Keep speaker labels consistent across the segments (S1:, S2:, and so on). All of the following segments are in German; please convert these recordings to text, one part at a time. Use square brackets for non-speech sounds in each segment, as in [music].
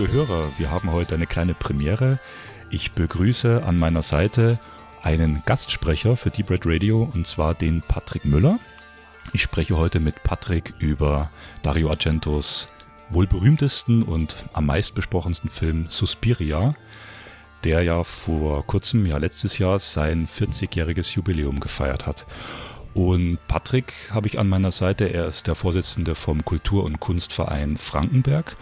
S1: Liebe Hörer, wir haben heute eine kleine Premiere. Ich begrüße an meiner Seite einen Gastsprecher für Deep Red Radio und zwar den Patrick Müller. Ich spreche heute mit Patrick über Dario Argentos wohl berühmtesten und am meist besprochensten Film Suspiria, der ja vor kurzem, ja letztes Jahr, sein 40-jähriges Jubiläum gefeiert hat. Und Patrick habe ich an meiner Seite, er ist der Vorsitzende vom Kultur- und Kunstverein Frankenberg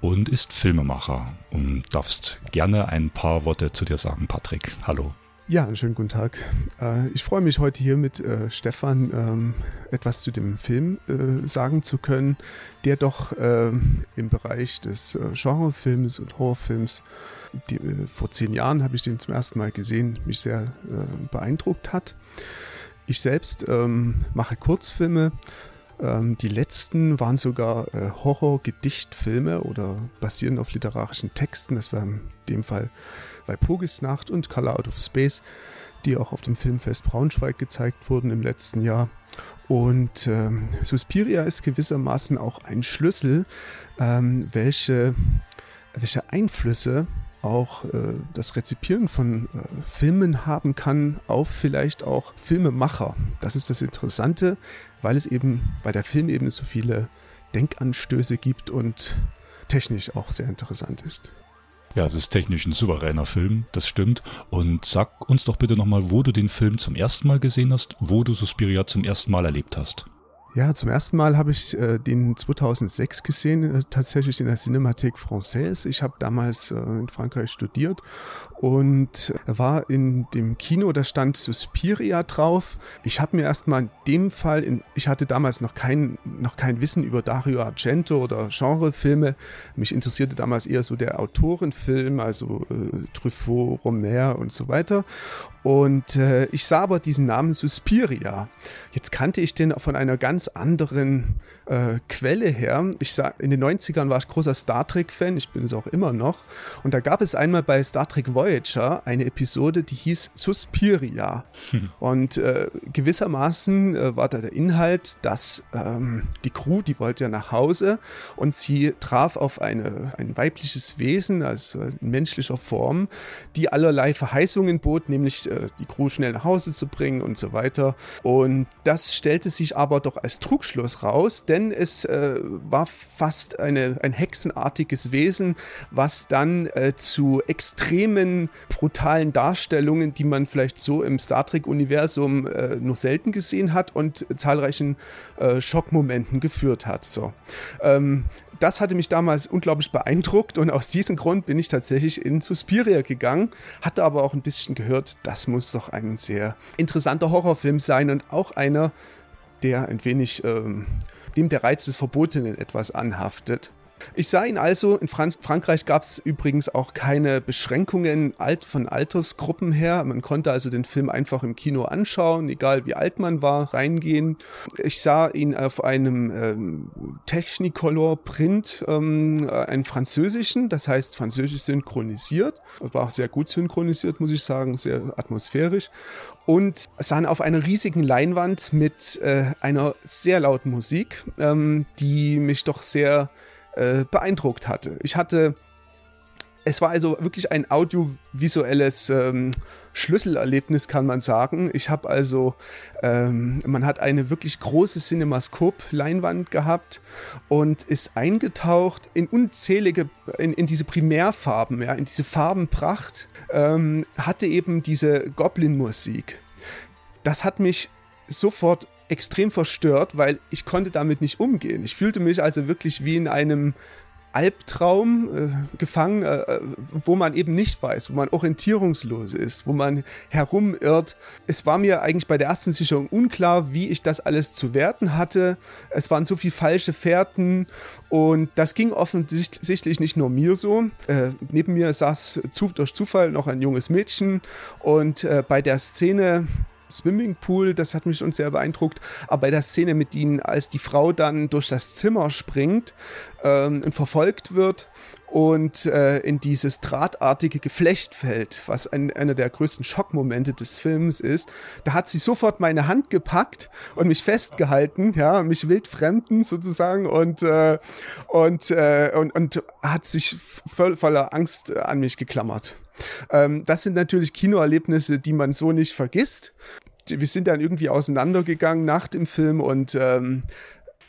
S1: und ist Filmemacher. Und darfst gerne ein paar Worte zu dir sagen, Patrick. Hallo.
S2: Ja, einen schönen guten Tag. Äh, ich freue mich heute hier mit äh, Stefan ähm, etwas zu dem Film äh, sagen zu können, der doch ähm, im Bereich des Genrefilms und Horrorfilms, vor zehn Jahren habe ich den zum ersten Mal gesehen, mich sehr beeindruckt hat. Ich selbst ähm, mache Kurzfilme. Ähm, die letzten waren sogar äh, Horror-Gedichtfilme oder basierend auf literarischen Texten. Das war in dem Fall Walpurgisnacht und Color Out of Space, die auch auf dem Filmfest Braunschweig gezeigt wurden im letzten Jahr. Und ähm, Suspiria ist gewissermaßen auch ein Schlüssel, ähm, welche, welche Einflüsse auch äh, das Rezipieren von äh, Filmen haben kann auf vielleicht auch Filmemacher. Das ist das Interessante, weil es eben bei der Filmebene so viele Denkanstöße gibt und technisch auch sehr interessant ist.
S1: Ja, es ist technisch ein souveräner Film, das stimmt. Und sag uns doch bitte nochmal, wo du den Film zum ersten Mal gesehen hast, wo du Suspiria zum ersten Mal erlebt hast.
S2: Ja, zum ersten Mal habe ich äh, den 2006 gesehen, äh, tatsächlich in der Cinémathèque Française. Ich habe damals äh, in Frankreich studiert und war in dem Kino, da stand Suspiria drauf. Ich habe mir erstmal in dem Fall, in, ich hatte damals noch kein, noch kein Wissen über Dario Argento oder Genrefilme. Mich interessierte damals eher so der Autorenfilm, also äh, Truffaut, Romer und so weiter. Und äh, ich sah aber diesen Namen Suspiria. Jetzt kannte ich den von einer ganz anderen äh, Quelle her. Ich sah, in den 90ern war ich großer Star Trek-Fan, ich bin es auch immer noch. Und da gab es einmal bei Star Trek Voyager eine Episode, die hieß Suspiria. Hm. [laughs] Und äh, gewissermaßen äh, war da der Inhalt, dass ähm, die Crew, die wollte ja nach Hause und sie traf auf eine, ein weibliches Wesen, also in menschlicher Form, die allerlei Verheißungen bot, nämlich äh, die Crew schnell nach Hause zu bringen und so weiter. Und das stellte sich aber doch als Trugschluss raus, denn es äh, war fast eine, ein hexenartiges Wesen, was dann äh, zu extremen, brutalen Darstellungen, die man vielleicht so im Star Trek-Universum äh, nur selten gesehen hat und zahlreichen äh, Schockmomenten geführt hat. So. Ähm, das hatte mich damals unglaublich beeindruckt und aus diesem Grund bin ich tatsächlich in Suspiria gegangen, hatte aber auch ein bisschen gehört, das muss doch ein sehr interessanter Horrorfilm sein und auch einer, der ein wenig ähm, dem der Reiz des Verbotenen etwas anhaftet. Ich sah ihn also, in Frank Frankreich gab es übrigens auch keine Beschränkungen alt von Altersgruppen her. Man konnte also den Film einfach im Kino anschauen, egal wie alt man war, reingehen. Ich sah ihn auf einem ähm, Technicolor Print, ähm, einen französischen, das heißt französisch synchronisiert. War auch sehr gut synchronisiert, muss ich sagen, sehr atmosphärisch. Und sahen auf einer riesigen Leinwand mit äh, einer sehr lauten Musik, ähm, die mich doch sehr äh, beeindruckt hatte. Ich hatte, es war also wirklich ein audiovisuelles ähm, Schlüsselerlebnis, kann man sagen. Ich habe also, ähm, man hat eine wirklich große Cinemascope-Leinwand gehabt und ist eingetaucht in unzählige, in, in diese Primärfarben, ja, in diese Farbenpracht, ähm, hatte eben diese Goblin-Musik. Das hat mich sofort extrem verstört, weil ich konnte damit nicht umgehen. Ich fühlte mich also wirklich wie in einem Albtraum äh, gefangen, äh, wo man eben nicht weiß, wo man orientierungslos ist, wo man herumirrt. Es war mir eigentlich bei der ersten Sicherung unklar, wie ich das alles zu werten hatte. Es waren so viele falsche Fährten und das ging offensichtlich nicht nur mir so. Äh, neben mir saß zu, durch Zufall noch ein junges Mädchen und äh, bei der Szene Swimmingpool, das hat mich schon sehr beeindruckt. Aber bei der Szene mit ihnen, als die Frau dann durch das Zimmer springt ähm, und verfolgt wird und äh, in dieses drahtartige Geflecht fällt, was ein, einer der größten Schockmomente des Films ist, da hat sie sofort meine Hand gepackt und mich festgehalten, ja, mich wildfremden sozusagen und, äh, und, äh, und, und hat sich voll, voller Angst an mich geklammert. Ähm, das sind natürlich Kinoerlebnisse, die man so nicht vergisst. Wir sind dann irgendwie auseinandergegangen nach dem Film und ähm,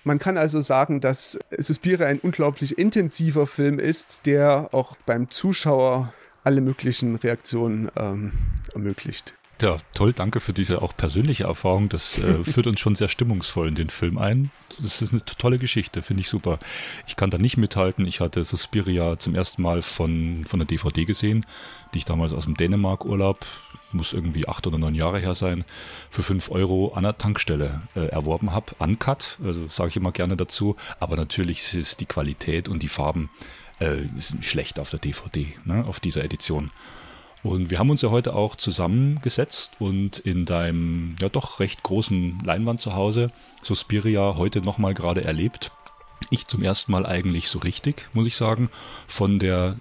S2: man kann also sagen, dass Suspiria ein unglaublich intensiver Film ist, der auch beim Zuschauer alle möglichen Reaktionen ähm, ermöglicht.
S1: Ja, toll, danke für diese auch persönliche Erfahrung. Das äh, [laughs] führt uns schon sehr stimmungsvoll in den Film ein. Das ist eine tolle Geschichte, finde ich super. Ich kann da nicht mithalten. Ich hatte Suspiria zum ersten Mal von, von der DVD gesehen, die ich damals aus dem Dänemark-Urlaub, muss irgendwie acht oder neun Jahre her sein, für fünf Euro an der Tankstelle äh, erworben habe. Uncut, also sage ich immer gerne dazu. Aber natürlich ist die Qualität und die Farben äh, schlecht auf der DVD, ne, auf dieser Edition. Und wir haben uns ja heute auch zusammengesetzt und in deinem ja doch recht großen Leinwand zu Hause Suspiria heute nochmal gerade erlebt. Ich zum ersten Mal eigentlich so richtig, muss ich sagen, von der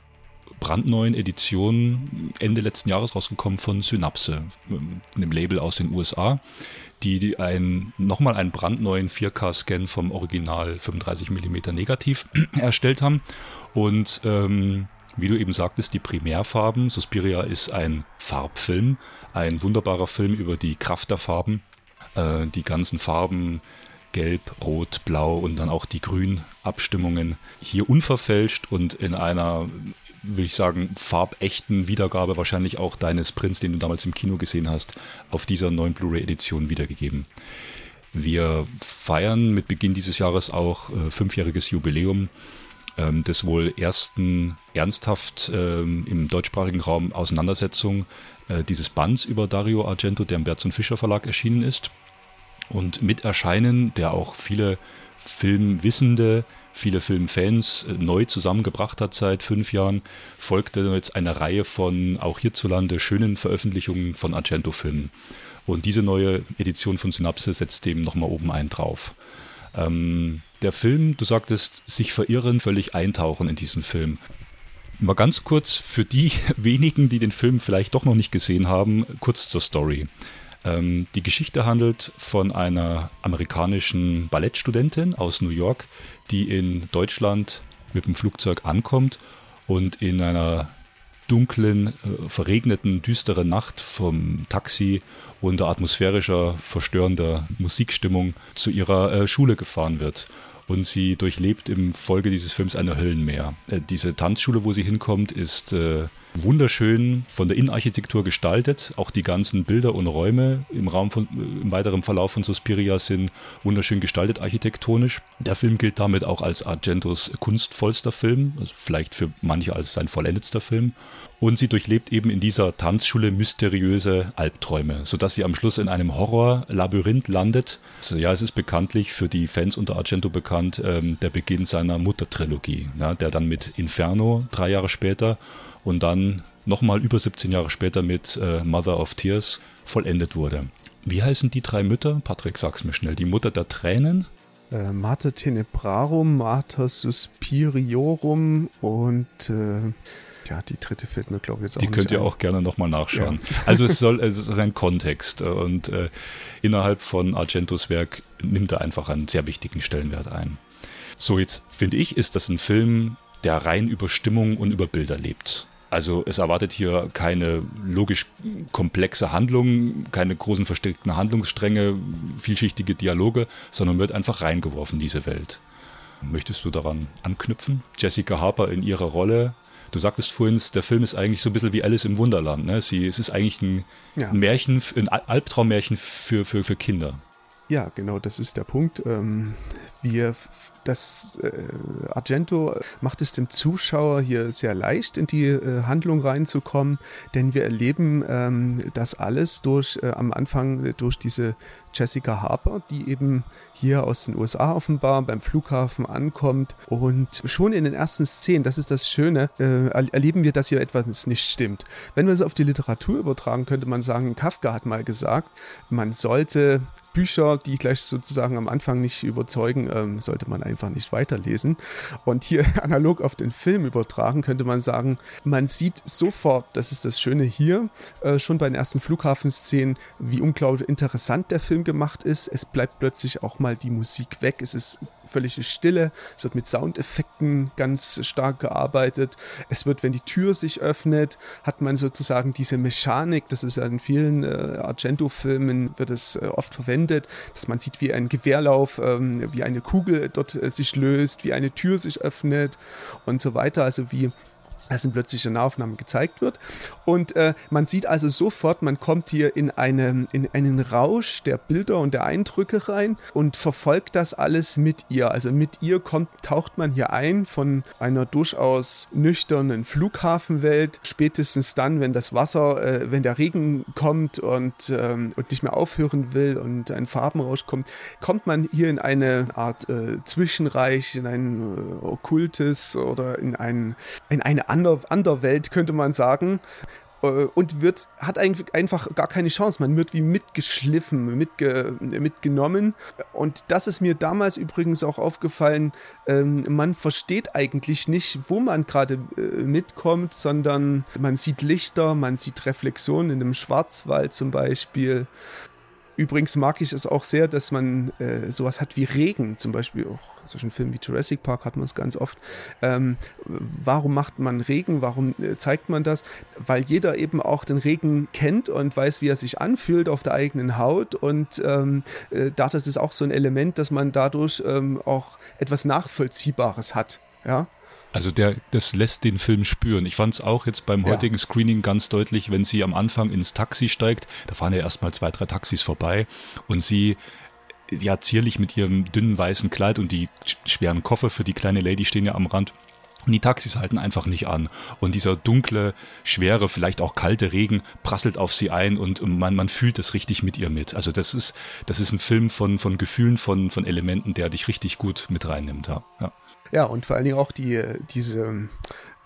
S1: brandneuen Edition Ende letzten Jahres rausgekommen von Synapse, einem Label aus den USA, die ein, nochmal einen brandneuen 4K-Scan vom Original 35mm Negativ [clears throat] erstellt haben. Und ähm, wie du eben sagtest, die Primärfarben. Suspiria ist ein Farbfilm, ein wunderbarer Film über die Kraft der Farben. Äh, die ganzen Farben, Gelb, Rot, Blau und dann auch die Grünabstimmungen hier unverfälscht und in einer, will ich sagen, farbechten Wiedergabe wahrscheinlich auch deines Prints, den du damals im Kino gesehen hast, auf dieser neuen Blu-ray-Edition wiedergegeben. Wir feiern mit Beginn dieses Jahres auch äh, fünfjähriges Jubiläum ähm, des wohl ersten ernsthaft ähm, im deutschsprachigen Raum Auseinandersetzung äh, dieses Bands über Dario Argento, der im Berz und Fischer Verlag erschienen ist. Und mit Erscheinen, der auch viele Filmwissende, viele Filmfans äh, neu zusammengebracht hat seit fünf Jahren, folgte jetzt eine Reihe von auch hierzulande schönen Veröffentlichungen von Argento-Filmen. Und diese neue Edition von Synapse setzt dem nochmal oben einen drauf. Ähm, der Film, du sagtest, sich verirren, völlig eintauchen in diesen Film. Mal ganz kurz für die [laughs] wenigen, die den Film vielleicht doch noch nicht gesehen haben, kurz zur Story. Ähm, die Geschichte handelt von einer amerikanischen Ballettstudentin aus New York, die in Deutschland mit dem Flugzeug ankommt und in einer dunklen, äh, verregneten, düsteren Nacht vom Taxi unter atmosphärischer, verstörender Musikstimmung zu ihrer äh, Schule gefahren wird und sie durchlebt im Folge dieses Films eine Höllenmeer. Äh, diese Tanzschule, wo sie hinkommt, ist äh, wunderschön von der Innenarchitektur gestaltet. Auch die ganzen Bilder und Räume im Raum von, äh, im weiteren Verlauf von Suspiria sind wunderschön gestaltet architektonisch. Der Film gilt damit auch als Argentos kunstvollster Film, also vielleicht für manche als sein vollendetster Film. Und sie durchlebt eben in dieser Tanzschule mysteriöse Albträume, sodass sie am Schluss in einem Horrorlabyrinth landet. Also ja, es ist bekanntlich für die Fans unter Argento bekannt, ähm, der Beginn seiner Muttertrilogie, ja, der dann mit Inferno drei Jahre später und dann nochmal über 17 Jahre später mit äh, Mother of Tears vollendet wurde. Wie heißen die drei Mütter? Patrick, sag's mir schnell. Die Mutter der Tränen?
S2: Äh, Mater Tenebrarum, Mater Suspiriorum und äh, ja, die dritte fällt mir, glaube ich, jetzt auch
S1: Die könnt ihr ein. auch gerne nochmal nachschauen. Ja. Also es soll, es ist ein Kontext und äh, innerhalb von Argentos Werk nimmt er einfach einen sehr wichtigen Stellenwert ein. So, jetzt finde ich, ist das ein Film, der rein über Stimmung und über Bilder lebt. Also es erwartet hier keine logisch komplexe Handlung, keine großen verstrickten Handlungsstränge, vielschichtige Dialoge, sondern wird einfach reingeworfen, diese Welt. Möchtest du daran anknüpfen? Jessica Harper in ihrer Rolle Du sagtest vorhin, der Film ist eigentlich so ein bisschen wie Alice im Wunderland. Ne? Sie, es ist eigentlich ein, ja. Märchen, ein Albtraummärchen für, für, für Kinder.
S2: Ja, genau, das ist der Punkt. Ähm, wir das äh, Argento macht es dem Zuschauer hier sehr leicht, in die äh, Handlung reinzukommen, denn wir erleben ähm, das alles durch äh, am Anfang durch diese Jessica Harper, die eben hier aus den USA offenbar beim Flughafen ankommt. Und schon in den ersten Szenen, das ist das Schöne, äh, erleben wir, dass hier etwas nicht stimmt. Wenn wir es auf die Literatur übertragen, könnte man sagen, Kafka hat mal gesagt, man sollte Bücher, die gleich sozusagen am Anfang nicht überzeugen, ähm, sollte man einfach nicht weiterlesen. Und hier [laughs] analog auf den Film übertragen, könnte man sagen, man sieht sofort, das ist das Schöne hier, äh, schon bei den ersten Flughafenszenen, wie unglaublich interessant der Film gemacht ist. Es bleibt plötzlich auch mal die Musik weg. Es ist völlige Stille. Es wird mit Soundeffekten ganz stark gearbeitet. Es wird, wenn die Tür sich öffnet, hat man sozusagen diese Mechanik, das ist ja in vielen äh, Argento-Filmen, wird es äh, oft verwendet, dass man sieht, wie ein Gewehrlauf, ähm, wie eine Kugel dort äh, sich löst, wie eine Tür sich öffnet und so weiter. Also wie das in plötzlicher Nahaufnahme gezeigt wird. Und äh, man sieht also sofort, man kommt hier in, eine, in einen Rausch der Bilder und der Eindrücke rein und verfolgt das alles mit ihr. Also mit ihr kommt, taucht man hier ein von einer durchaus nüchternen Flughafenwelt. Spätestens dann, wenn das Wasser, äh, wenn der Regen kommt und, ähm, und nicht mehr aufhören will und ein Farbenrausch kommt, kommt man hier in eine Art äh, Zwischenreich, in ein äh, okkultes oder in, ein, in eine andere Ander, Anderwelt, könnte man sagen. Äh, und wird, hat eigentlich einfach gar keine Chance. Man wird wie mitgeschliffen, mitge, mitgenommen. Und das ist mir damals übrigens auch aufgefallen. Ähm, man versteht eigentlich nicht, wo man gerade äh, mitkommt, sondern man sieht Lichter, man sieht Reflexionen in dem Schwarzwald zum Beispiel. Übrigens mag ich es auch sehr, dass man äh, sowas hat wie Regen, zum Beispiel auch solchen Filmen wie Jurassic Park hat man es ganz oft. Ähm, warum macht man Regen? Warum äh, zeigt man das? Weil jeder eben auch den Regen kennt und weiß, wie er sich anfühlt auf der eigenen Haut. Und ähm, äh, dadurch ist auch so ein Element, dass man dadurch ähm, auch etwas Nachvollziehbares hat. Ja.
S1: Also der, das lässt den Film spüren. Ich fand es auch jetzt beim heutigen ja. Screening ganz deutlich, wenn sie am Anfang ins Taxi steigt, da fahren ja erstmal zwei, drei Taxis vorbei und sie ja zierlich mit ihrem dünnen weißen Kleid und die schweren Koffer für die kleine Lady stehen ja am Rand. Und die Taxis halten einfach nicht an. Und dieser dunkle, schwere, vielleicht auch kalte Regen prasselt auf sie ein und man, man fühlt das richtig mit ihr mit. Also das ist, das ist ein Film von, von Gefühlen, von, von Elementen, der dich richtig gut mit reinnimmt. Ja. ja.
S2: Ja, und vor allen Dingen auch die, diese,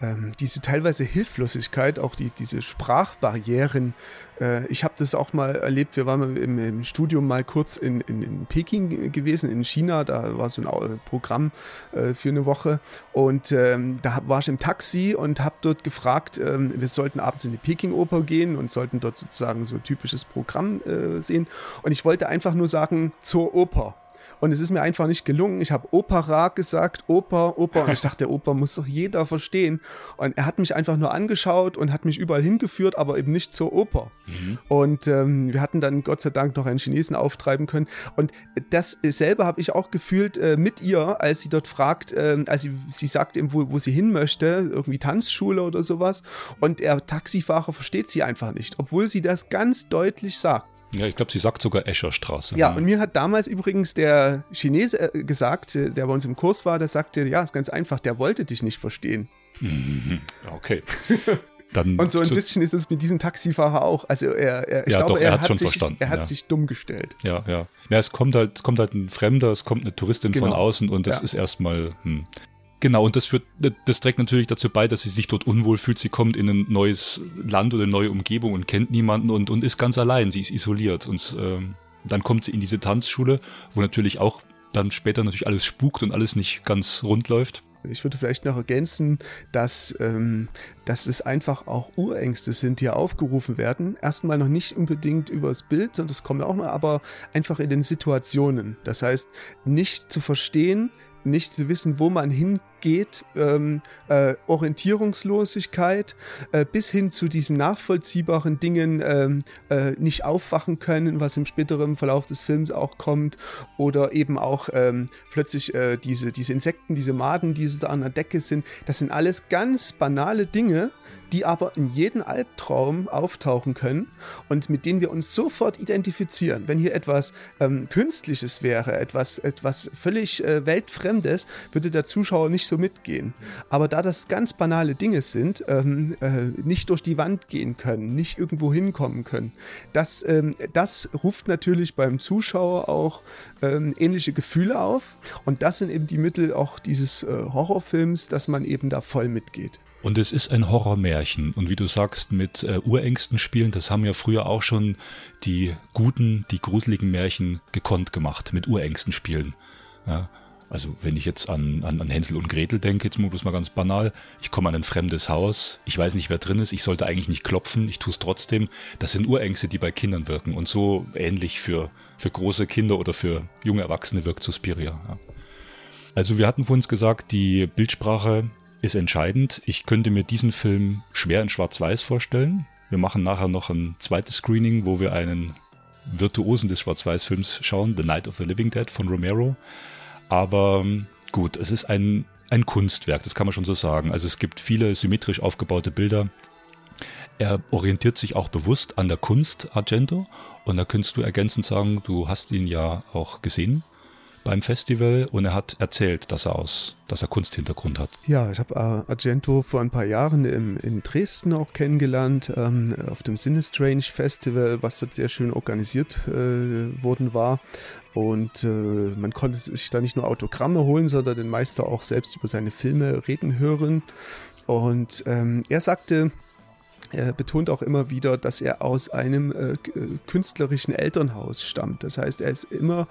S2: ähm, diese teilweise Hilflosigkeit, auch die, diese Sprachbarrieren. Äh, ich habe das auch mal erlebt, wir waren im, im Studium mal kurz in, in, in, Peking gewesen, in China, da war so ein Programm äh, für eine Woche und ähm, da war ich im Taxi und habe dort gefragt, ähm, wir sollten abends in die Peking-Oper gehen und sollten dort sozusagen so ein typisches Programm äh, sehen und ich wollte einfach nur sagen, zur Oper. Und es ist mir einfach nicht gelungen. Ich habe Opera gesagt, Oper, Oper. Und ich dachte, Oper muss doch jeder verstehen. Und er hat mich einfach nur angeschaut und hat mich überall hingeführt, aber eben nicht zur Oper. Mhm. Und ähm, wir hatten dann Gott sei Dank noch einen Chinesen auftreiben können. Und das selber habe ich auch gefühlt äh, mit ihr, als sie dort fragt, äh, als sie, sie sagt eben, wo, wo sie hin möchte, irgendwie Tanzschule oder sowas. Und der Taxifahrer versteht sie einfach nicht, obwohl sie das ganz deutlich sagt.
S1: Ja, ich glaube, sie sagt sogar Escherstraße.
S2: Ja, und mir hat damals übrigens der Chinese äh, gesagt, äh, der bei uns im Kurs war, der sagte, ja, ist ganz einfach, der wollte dich nicht verstehen.
S1: Mhm. Okay. [laughs]
S2: Dann und so ein bisschen ist es mit diesem Taxifahrer auch. Also er, er ich
S1: ja,
S2: glaube,
S1: doch,
S2: er,
S1: hat,
S2: hat
S1: schon
S2: sich,
S1: verstanden.
S2: Er hat
S1: ja.
S2: sich dumm gestellt.
S1: Ja, ja. Ja, es kommt halt, es kommt halt ein Fremder, es kommt eine Touristin genau. von außen und das
S2: Ja.
S1: ist erstmal, hm. Genau, und das führt, das trägt natürlich dazu bei, dass sie sich dort unwohl fühlt. Sie kommt in ein neues Land oder eine neue Umgebung und kennt niemanden und, und ist ganz allein. Sie ist isoliert. Und ähm, dann kommt sie in diese Tanzschule, wo natürlich auch dann später natürlich alles spukt und alles nicht ganz rund läuft.
S2: Ich würde vielleicht noch ergänzen, dass, ähm, dass es einfach auch Urängste sind, die aufgerufen werden. Erstmal noch nicht unbedingt übers Bild, sondern das kommt auch noch, aber einfach in den Situationen. Das heißt, nicht zu verstehen, nicht zu wissen, wo man hingehen geht, ähm, äh, Orientierungslosigkeit, äh, bis hin zu diesen nachvollziehbaren Dingen ähm, äh, nicht aufwachen können, was im späteren Verlauf des Films auch kommt, oder eben auch ähm, plötzlich äh, diese, diese Insekten, diese Maden, die so an der Decke sind. Das sind alles ganz banale Dinge, die aber in jedem Albtraum auftauchen können und mit denen wir uns sofort identifizieren. Wenn hier etwas ähm, Künstliches wäre, etwas, etwas völlig äh, Weltfremdes, würde der Zuschauer nicht so mitgehen. Aber da das ganz banale Dinge sind, ähm, äh, nicht durch die Wand gehen können, nicht irgendwo hinkommen können, das, ähm, das ruft natürlich beim Zuschauer auch ähm, ähnliche Gefühle auf. Und das sind eben die Mittel auch dieses äh, Horrorfilms, dass man eben da voll mitgeht.
S1: Und es ist ein Horrormärchen. Und wie du sagst, mit äh, Urängsten spielen, das haben ja früher auch schon die guten, die gruseligen Märchen gekonnt gemacht, mit Urängsten spielen. Ja, also wenn ich jetzt an, an, an Hänsel und Gretel denke, jetzt bloß mal ganz banal, ich komme an ein fremdes Haus, ich weiß nicht, wer drin ist, ich sollte eigentlich nicht klopfen, ich tue es trotzdem. Das sind Urängste, die bei Kindern wirken. Und so ähnlich für, für große Kinder oder für junge Erwachsene wirkt Suspiria. Ja. Also wir hatten vor uns gesagt, die Bildsprache ist entscheidend. Ich könnte mir diesen Film schwer in Schwarz-Weiß vorstellen. Wir machen nachher noch ein zweites Screening, wo wir einen Virtuosen des Schwarz-Weiß-Films schauen, The Night of the Living Dead von Romero. Aber ähm, gut, es ist ein, ein Kunstwerk, das kann man schon so sagen. Also es gibt viele symmetrisch aufgebaute Bilder. Er orientiert sich auch bewusst an der Kunst Argento. Und da könntest du ergänzend sagen, du hast ihn ja auch gesehen beim Festival und er hat erzählt, dass er aus, dass er Kunsthintergrund hat.
S2: Ja, ich habe äh, Argento vor ein paar Jahren im, in Dresden auch kennengelernt, ähm, auf dem Sinistrange Festival, was dort sehr schön organisiert äh, worden war. Und äh, man konnte sich da nicht nur Autogramme holen, sondern den Meister auch selbst über seine Filme reden hören. Und ähm, er sagte, er betont auch immer wieder, dass er aus einem äh, künstlerischen Elternhaus stammt. Das heißt, er ist immer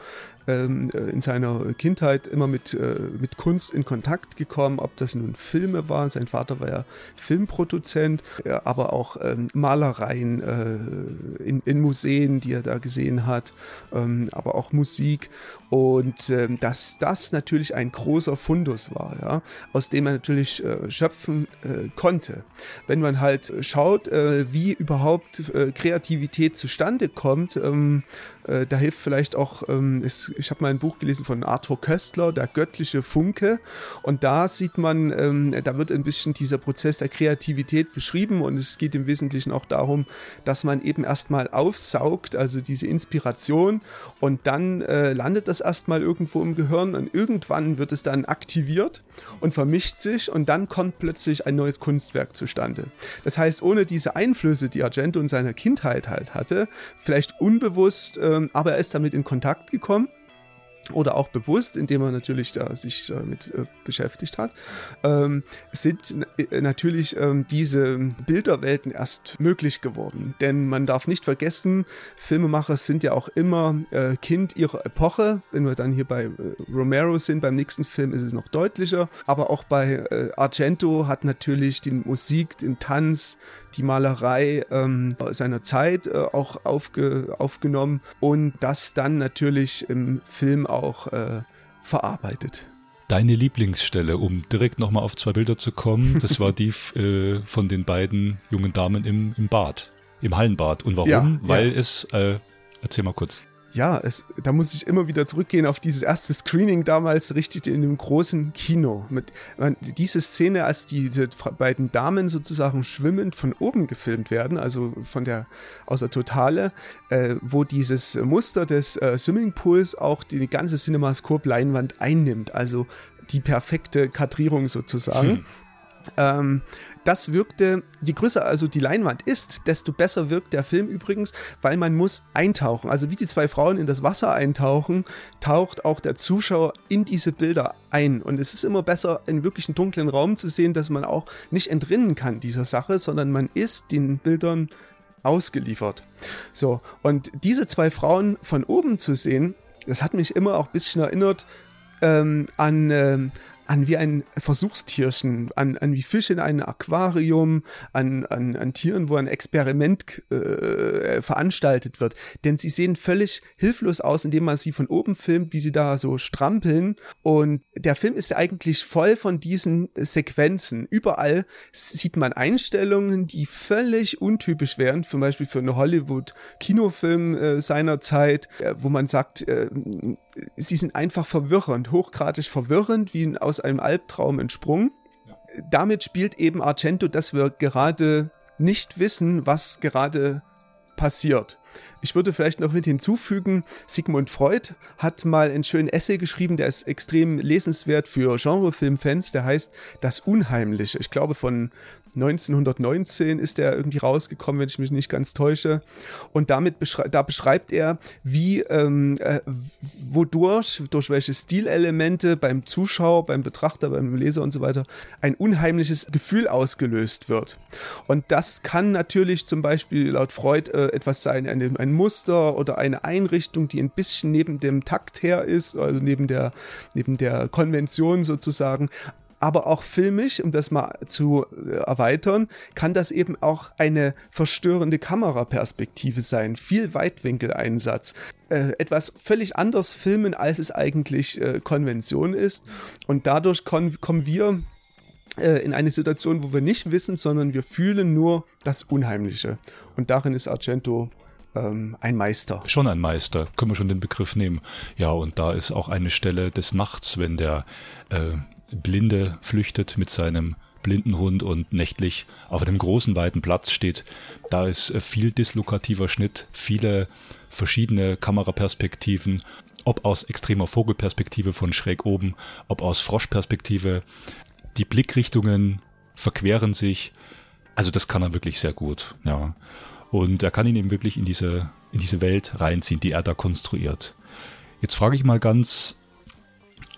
S2: ähm, äh, in seiner Kindheit immer mit, äh, mit Kunst in Kontakt gekommen, ob das nun Filme waren. Sein Vater war ja Filmproduzent, äh, aber auch ähm, Malereien äh, in, in, Museen, die er da gesehen hat, ähm, aber auch Musik. Und ähm, dass das natürlich ein großer Fundus war, ja, aus dem er natürlich äh, schöpfen äh, konnte. Wenn man halt schaut, wie überhaupt Kreativität zustande kommt, ähm, äh, da hilft vielleicht auch, ähm, es, ich habe mal ein Buch gelesen von Arthur Köstler, Der göttliche Funke. Und da sieht man, ähm, da wird ein bisschen dieser Prozess der Kreativität beschrieben. Und es geht im Wesentlichen auch darum, dass man eben erstmal aufsaugt, also diese Inspiration. Und dann äh, landet das erstmal irgendwo im Gehirn. Und irgendwann wird es dann aktiviert und vermischt sich. Und dann kommt plötzlich ein neues Kunstwerk zustande. Das heißt, ohne diese Einflüsse, die Argento in seiner Kindheit halt hatte, vielleicht unbewusst, äh, ähm, aber er ist damit in Kontakt gekommen oder auch bewusst, indem er natürlich da sich damit äh, beschäftigt hat, ähm, sind äh, natürlich ähm, diese Bilderwelten erst möglich geworden. Denn man darf nicht vergessen, Filmemacher sind ja auch immer äh, Kind ihrer Epoche. Wenn wir dann hier bei äh, Romero sind, beim nächsten Film ist es noch deutlicher. Aber auch bei äh, Argento hat natürlich die Musik, den Tanz, die Malerei ähm, seiner Zeit äh, auch aufge aufgenommen und das dann natürlich im Film auch äh, verarbeitet.
S1: Deine Lieblingsstelle, um direkt nochmal auf zwei Bilder zu kommen, das war die äh, von den beiden jungen Damen im, im Bad, im Hallenbad. Und warum? Ja, Weil ja. es, äh, erzähl mal kurz
S2: ja, es, da muss ich immer wieder zurückgehen auf dieses erste Screening damals, richtig in dem großen Kino. Mit, man, diese Szene, als diese beiden Damen sozusagen schwimmend von oben gefilmt werden, also von der, aus der Totale, äh, wo dieses Muster des äh, Swimmingpools auch die ganze Cinemascope-Leinwand einnimmt, also die perfekte Kadrierung sozusagen. Hm. Ähm, das wirkte, je größer also die Leinwand ist, desto besser wirkt der Film übrigens, weil man muss eintauchen. Also wie die zwei Frauen in das Wasser eintauchen, taucht auch der Zuschauer in diese Bilder ein. Und es ist immer besser, in wirklich einen dunklen Raum zu sehen, dass man auch nicht entrinnen kann dieser Sache, sondern man ist den Bildern ausgeliefert. So, und diese zwei Frauen von oben zu sehen, das hat mich immer auch ein bisschen erinnert ähm, an, ähm, an wie ein Versuchstierchen, an, an wie Fische in einem Aquarium, an, an, an Tieren, wo ein Experiment äh, veranstaltet wird. Denn sie sehen völlig hilflos aus, indem man sie von oben filmt, wie sie da so strampeln. Und der Film ist eigentlich voll von diesen Sequenzen. Überall sieht man Einstellungen, die völlig untypisch wären, zum Beispiel für einen Hollywood-Kinofilm äh, seiner Zeit, äh, wo man sagt, äh, sie sind einfach verwirrend, hochgradig verwirrend, wie aus einem Albtraum entsprungen. Ja. Damit spielt eben Argento, dass wir gerade nicht wissen, was gerade passiert. Ich würde vielleicht noch mit hinzufügen, Sigmund Freud hat mal einen schönen Essay geschrieben, der ist extrem lesenswert für Genrefilmfans, der heißt Das Unheimliche. Ich glaube von 1919 ist er irgendwie rausgekommen, wenn ich mich nicht ganz täusche. Und damit beschrei da beschreibt er, wie, ähm, äh, wodurch, durch welche Stilelemente beim Zuschauer, beim Betrachter, beim Leser und so weiter ein unheimliches Gefühl ausgelöst wird. Und das kann natürlich zum Beispiel laut Freud äh, etwas sein, ein, ein Muster oder eine Einrichtung, die ein bisschen neben dem Takt her ist, also neben der, neben der Konvention sozusagen aber auch filmisch, um das mal zu äh, erweitern, kann das eben auch eine verstörende Kameraperspektive sein, viel Weitwinkeleinsatz, äh, etwas völlig anders filmen, als es eigentlich äh, Konvention ist. Und dadurch kommen wir äh, in eine Situation, wo wir nicht wissen, sondern wir fühlen nur das Unheimliche. Und darin ist Argento ähm, ein Meister.
S1: Schon ein Meister, können wir schon den Begriff nehmen. Ja, und da ist auch eine Stelle des Nachts, wenn der äh, Blinde flüchtet mit seinem blinden Hund und nächtlich auf einem großen, weiten Platz steht. Da ist viel dislokativer Schnitt, viele verschiedene Kameraperspektiven, ob aus extremer Vogelperspektive von schräg oben, ob aus Froschperspektive. Die Blickrichtungen verqueren sich. Also das kann er wirklich sehr gut, ja. Und er kann ihn eben wirklich in diese, in diese Welt reinziehen, die er da konstruiert. Jetzt frage ich mal ganz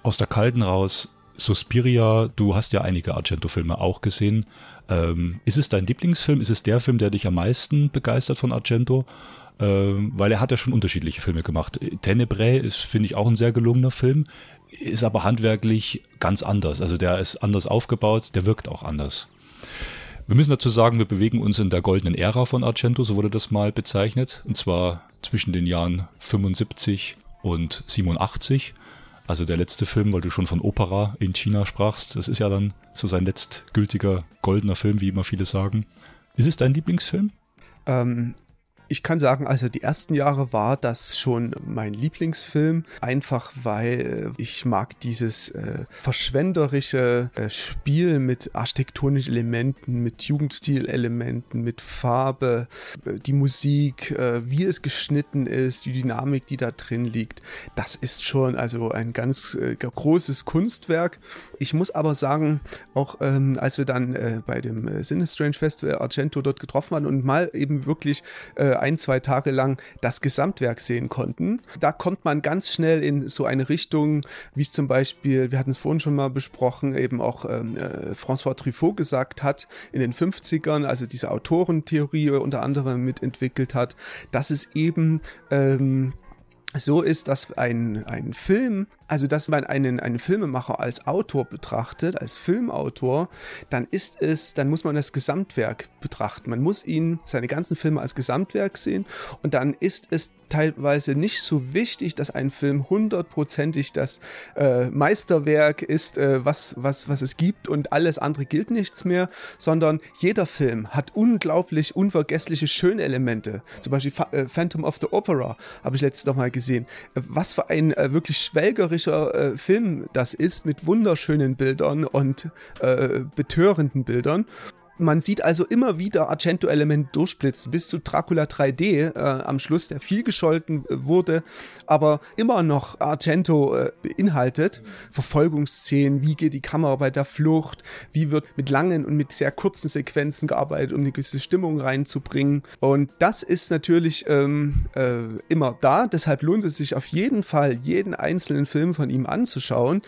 S1: aus der Kalten raus, Suspiria, du hast ja einige Argento-Filme auch gesehen. Ähm, ist es dein Lieblingsfilm? Ist es der Film, der dich am meisten begeistert von Argento? Ähm, weil er hat ja schon unterschiedliche Filme gemacht. Tenebrae ist, finde ich, auch ein sehr gelungener Film, ist aber handwerklich ganz anders. Also der ist anders aufgebaut, der wirkt auch anders. Wir müssen dazu sagen, wir bewegen uns in der goldenen Ära von Argento, so wurde das mal bezeichnet, und zwar zwischen den Jahren 75 und 87. Also der letzte Film, weil du schon von Opera in China sprachst, das ist ja dann so sein letztgültiger goldener Film, wie immer viele sagen. Ist es dein Lieblingsfilm?
S2: Ähm, ich kann sagen, also die ersten Jahre war das schon mein Lieblingsfilm, einfach weil ich mag dieses äh, verschwenderische äh, Spiel mit architektonischen Elementen, mit Jugendstilelementen, mit Farbe, äh, die Musik, äh, wie es geschnitten ist, die Dynamik, die da drin liegt. Das ist schon also ein ganz äh, großes Kunstwerk. Ich muss aber sagen, auch ähm, als wir dann äh, bei dem äh, Sinistrange Festival Argento dort getroffen waren und mal eben wirklich äh, ein, zwei Tage lang das Gesamtwerk sehen konnten, da kommt man ganz schnell in so eine Richtung, wie es zum Beispiel, wir hatten es vorhin schon mal besprochen, eben auch ähm, äh, François Truffaut gesagt hat in den 50ern, also diese Autorentheorie unter anderem mitentwickelt hat, dass es eben ähm, so ist, dass ein, ein Film also dass man einen, einen Filmemacher als Autor betrachtet, als Filmautor, dann ist es, dann muss man das Gesamtwerk betrachten. Man muss ihn, seine ganzen Filme als Gesamtwerk sehen und dann ist es teilweise nicht so wichtig, dass ein Film hundertprozentig das äh, Meisterwerk ist, äh, was, was, was es gibt und alles andere gilt nichts mehr, sondern jeder Film hat unglaublich unvergessliche schöne Elemente. Zum Beispiel äh, Phantom of the Opera habe ich letztes noch mal gesehen. Äh, was für ein äh, wirklich schwelgerisches künstlerischer äh, Film das ist, mit wunderschönen Bildern und äh, betörenden Bildern. Man sieht also immer wieder Argento-Elemente durchblitzen, bis zu Dracula 3D äh, am Schluss, der viel gescholten äh, wurde, aber immer noch Argento äh, beinhaltet. Verfolgungsszenen, wie geht die Kamera bei der Flucht, wie wird mit langen und mit sehr kurzen Sequenzen gearbeitet, um eine gewisse Stimmung reinzubringen. Und das ist natürlich ähm, äh, immer da, deshalb lohnt es sich auf jeden Fall, jeden einzelnen Film von ihm anzuschauen.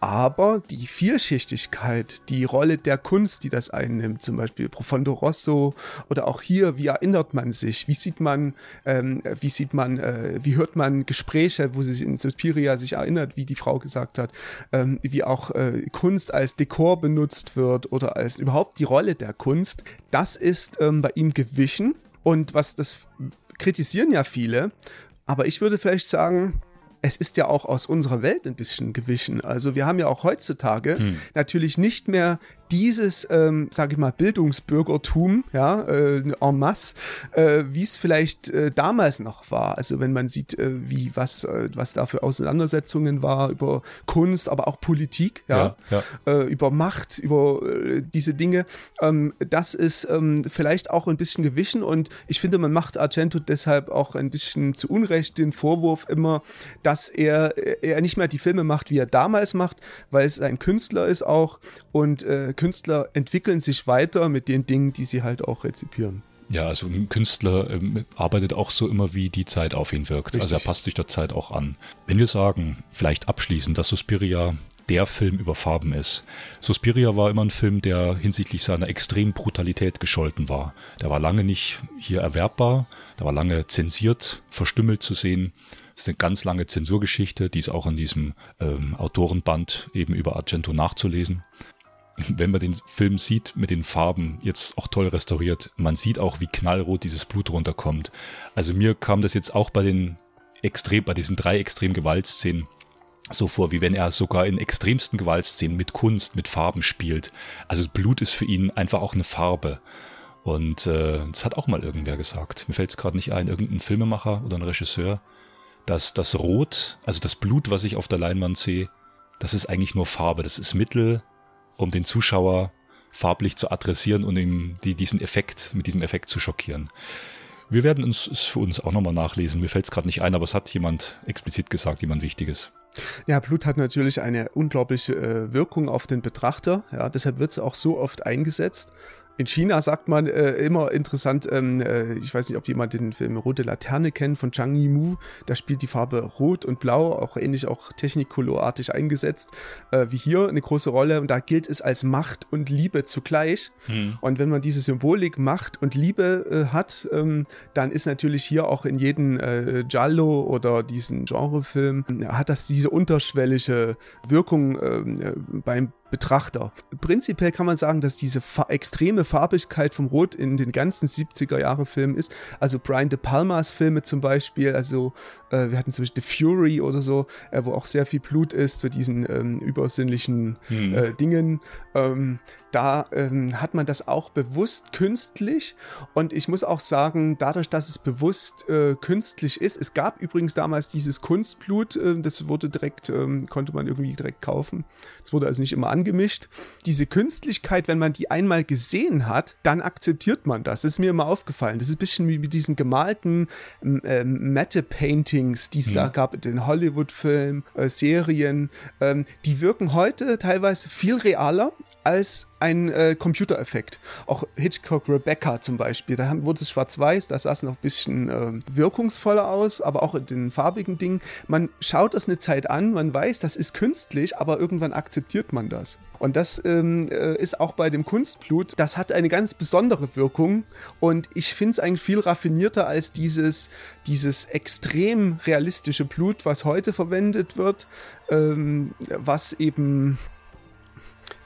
S2: Aber die Vielschichtigkeit, die Rolle der Kunst, die das einnimmt, zum Beispiel Profondo Rosso oder auch hier, wie erinnert man sich, wie sieht man, ähm, wie sieht man, äh, wie hört man Gespräche, wo sich in Suspiria sich erinnert, wie die Frau gesagt hat, ähm, wie auch äh, Kunst als Dekor benutzt wird oder als überhaupt die Rolle der Kunst, das ist ähm, bei ihm gewichen. Und was das kritisieren ja viele, aber ich würde vielleicht sagen, es ist ja auch aus unserer Welt ein bisschen gewichen. Also wir haben ja auch heutzutage hm. natürlich nicht mehr dieses, ähm, sage ich mal, Bildungsbürgertum, ja, äh, en masse, äh, wie es vielleicht äh, damals noch war. Also wenn man sieht, äh, wie was, äh, was da für Auseinandersetzungen war über Kunst, aber auch Politik, ja, ja, ja. Äh, über Macht, über äh, diese Dinge, ähm, das ist ähm, vielleicht auch ein bisschen gewichen und ich finde, man macht Argento deshalb auch ein bisschen zu Unrecht den Vorwurf immer, dass er, er nicht mehr die Filme macht, wie er damals macht, weil es ein Künstler ist auch und äh, Künstler entwickeln sich weiter mit den Dingen, die sie halt auch rezipieren.
S1: Ja, also ein Künstler ähm, arbeitet auch so immer, wie die Zeit auf ihn wirkt. Richtig. Also er passt sich der Zeit auch an. Wenn wir sagen, vielleicht abschließend, dass Suspiria der Film über Farben ist. Suspiria war immer ein Film, der hinsichtlich seiner extremen Brutalität gescholten war. Der war lange nicht hier erwerbbar, der war lange zensiert, verstümmelt zu sehen. Das ist eine ganz lange Zensurgeschichte, die ist auch in diesem ähm, Autorenband eben über Argento nachzulesen wenn man den Film sieht mit den Farben, jetzt auch toll restauriert, man sieht auch, wie knallrot dieses Blut runterkommt. Also mir kam das jetzt auch bei den extrem, bei diesen drei extrem Gewaltszenen so vor, wie wenn er sogar in extremsten Gewaltszenen mit Kunst, mit Farben spielt. Also Blut ist für ihn einfach auch eine Farbe. Und äh, das hat auch mal irgendwer gesagt. Mir fällt es gerade nicht ein, irgendein Filmemacher oder ein Regisseur, dass das Rot, also das Blut, was ich auf der Leinwand sehe, das ist eigentlich nur Farbe. Das ist Mittel, um den Zuschauer farblich zu adressieren und ihm die, diesen Effekt, mit diesem Effekt zu schockieren. Wir werden uns es für uns auch nochmal nachlesen. Mir fällt es gerade nicht ein, aber es hat jemand explizit gesagt, jemand Wichtiges.
S2: Ja, Blut hat natürlich eine unglaubliche äh, Wirkung auf den Betrachter. Ja, deshalb wird es auch so oft eingesetzt. In China sagt man äh, immer interessant, ähm, äh, ich weiß nicht, ob jemand den Film Rote Laterne kennt von Zhang Yimou. Da spielt die Farbe Rot und Blau, auch ähnlich auch technikolorartig eingesetzt, äh, wie hier eine große Rolle. Und da gilt es als Macht und Liebe zugleich. Hm. Und wenn man diese Symbolik Macht und Liebe äh, hat, ähm, dann ist natürlich hier auch in jedem äh, Giallo oder diesen Genrefilm, hat das diese unterschwellige Wirkung ähm, äh, beim Betrachter. Prinzipiell kann man sagen, dass diese fa extreme Farbigkeit vom Rot in den ganzen 70er Jahre Filmen ist. Also Brian De Palmas Filme zum Beispiel, also äh, wir hatten zum Beispiel The Fury oder so, äh, wo auch sehr viel Blut ist für diesen ähm, übersinnlichen hm. äh, Dingen. Ähm, da ähm, hat man das auch bewusst künstlich und ich muss auch sagen, dadurch, dass es bewusst äh, künstlich ist, es gab übrigens damals dieses Kunstblut, äh, das wurde direkt, ähm, konnte man irgendwie direkt kaufen. Das wurde also nicht immer angemischt. Diese Künstlichkeit, wenn man die einmal gesehen hat, dann akzeptiert man das. Das ist mir immer aufgefallen. Das ist ein bisschen wie mit diesen gemalten äh, Matte-Paintings, die es mhm. da gab in den Hollywood-Filmen, äh, Serien. Ähm, die wirken heute teilweise viel realer als ein äh, Computereffekt. Auch Hitchcock Rebecca zum Beispiel, da wurde es schwarz-weiß, da sah es noch ein bisschen äh, wirkungsvoller aus, aber auch in den farbigen Dingen. Man schaut es eine Zeit an, man weiß, das ist künstlich, aber irgendwann akzeptiert man das. Und das ähm, äh, ist auch bei dem Kunstblut, das hat eine ganz besondere Wirkung und ich finde es eigentlich viel raffinierter als dieses, dieses extrem realistische Blut, was heute verwendet wird, ähm, was eben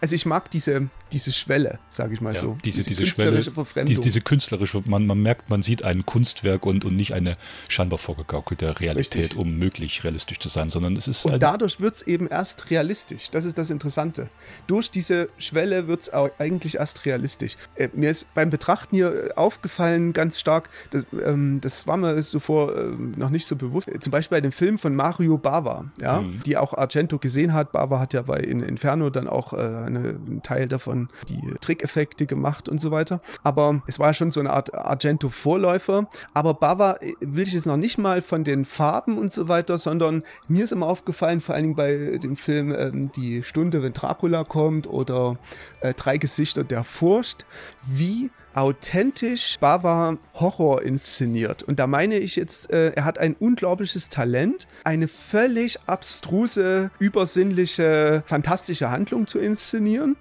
S2: also ich mag diese, diese Schwelle, sage ich mal ja, so.
S1: Diese, diese, diese Schwelle, diese, diese künstlerische, man, man merkt, man sieht ein Kunstwerk und, und nicht eine scheinbar vorgegaukelte Realität, Richtig. um möglich realistisch zu sein, sondern es ist.
S2: Und dadurch wird es eben erst realistisch. Das ist das Interessante. Durch diese Schwelle wird es eigentlich erst realistisch. Äh, mir ist beim Betrachten hier äh, aufgefallen, ganz stark, das, ähm, das war mir zuvor äh, noch nicht so bewusst. Zum Beispiel bei dem Film von Mario Bava, ja, mhm. die auch Argento gesehen hat. Bava hat ja bei in Inferno dann auch äh, eine, einen Teil davon die Trickeffekte gemacht und so weiter. Aber es war schon so eine Art Argento-Vorläufer. Aber Bava äh, will ich jetzt noch nicht mal von den Farben und so weiter, sondern mir ist immer aufgefallen, vor allen Dingen bei dem Film ähm, Die Stunde, wenn Dracula kommt oder äh, Drei Gesichter der Furcht, wie authentisch Bava Horror inszeniert. Und da meine ich jetzt, äh, er hat ein unglaubliches Talent, eine völlig abstruse, übersinnliche, fantastische Handlung zu inszenieren,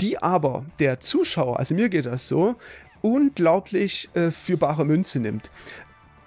S2: die aber der Zuschauer, also mir geht das so, unglaublich äh, für bare Münze nimmt.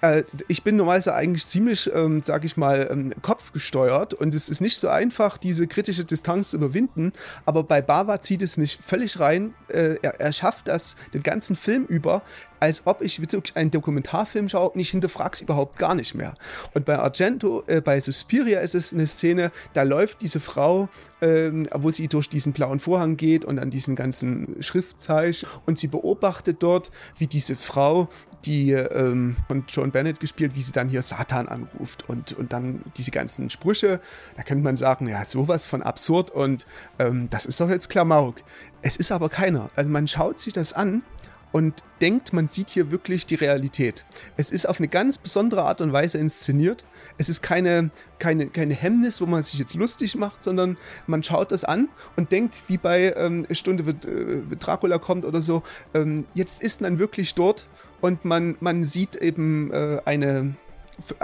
S2: Äh, ich bin normalerweise eigentlich ziemlich, ähm, sag ich mal, ähm, kopfgesteuert und es ist nicht so einfach, diese kritische Distanz zu überwinden. Aber bei Bava zieht es mich völlig rein. Äh, er, er schafft das den ganzen Film über, als ob ich wirklich einen Dokumentarfilm schaue und ich hinterfrage es überhaupt gar nicht mehr. Und bei Argento, äh, bei Suspiria ist es eine Szene, da läuft diese Frau, ähm, wo sie durch diesen blauen Vorhang geht und an diesen ganzen Schriftzeichen und sie beobachtet dort, wie diese Frau die ähm, von John Bennett gespielt, wie sie dann hier Satan anruft und, und dann diese ganzen Sprüche. Da könnte man sagen, ja, sowas von absurd und ähm, das ist doch jetzt Klamauk. Es ist aber keiner. Also man schaut sich das an und denkt, man sieht hier wirklich die Realität. Es ist auf eine ganz besondere Art und Weise inszeniert. Es ist keine, keine, keine Hemmnis, wo man sich jetzt lustig macht, sondern man schaut das an und denkt, wie bei ähm, Stunde, wird äh, Dracula kommt oder so, ähm, jetzt ist man wirklich dort und man, man sieht eben äh, eine,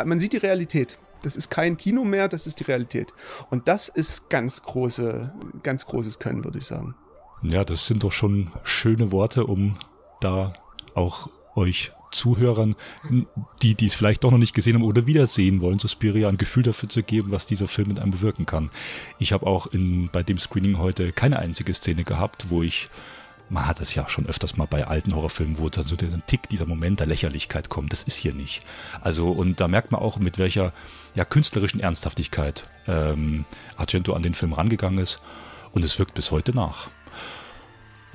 S2: man sieht die Realität. Das ist kein Kino mehr, das ist die Realität. Und das ist ganz große, ganz großes Können, würde ich sagen.
S1: Ja, das sind doch schon schöne Worte, um da auch euch Zuhörern, die die es vielleicht doch noch nicht gesehen haben oder wiedersehen wollen, Suspiria ein Gefühl dafür zu geben, was dieser Film mit einem bewirken kann. Ich habe auch in, bei dem Screening heute keine einzige Szene gehabt, wo ich man hat es ja schon öfters mal bei alten Horrorfilmen, wo dann so der Tick, dieser Moment der Lächerlichkeit kommt. Das ist hier nicht. Also, und da merkt man auch, mit welcher ja, künstlerischen Ernsthaftigkeit ähm, Argento an den Film rangegangen ist. Und es wirkt bis heute nach.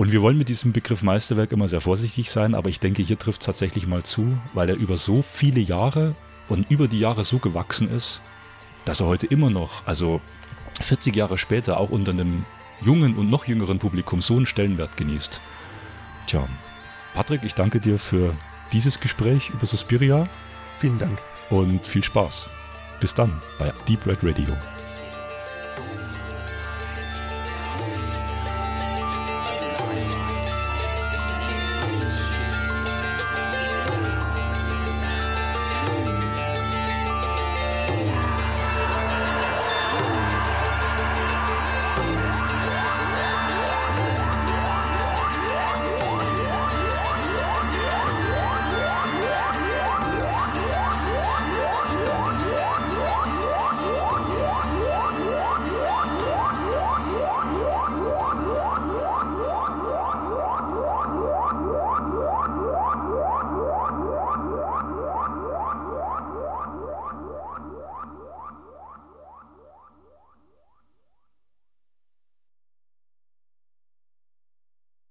S1: Und wir wollen mit diesem Begriff Meisterwerk immer sehr vorsichtig sein, aber ich denke, hier trifft es tatsächlich mal zu, weil er über so viele Jahre und über die Jahre so gewachsen ist, dass er heute immer noch, also 40 Jahre später, auch unter einem jungen und noch jüngeren Publikum so einen Stellenwert genießt. Tja, Patrick, ich danke dir für dieses Gespräch über Suspiria.
S2: Vielen Dank.
S1: Und viel Spaß. Bis dann bei Deep Red Radio.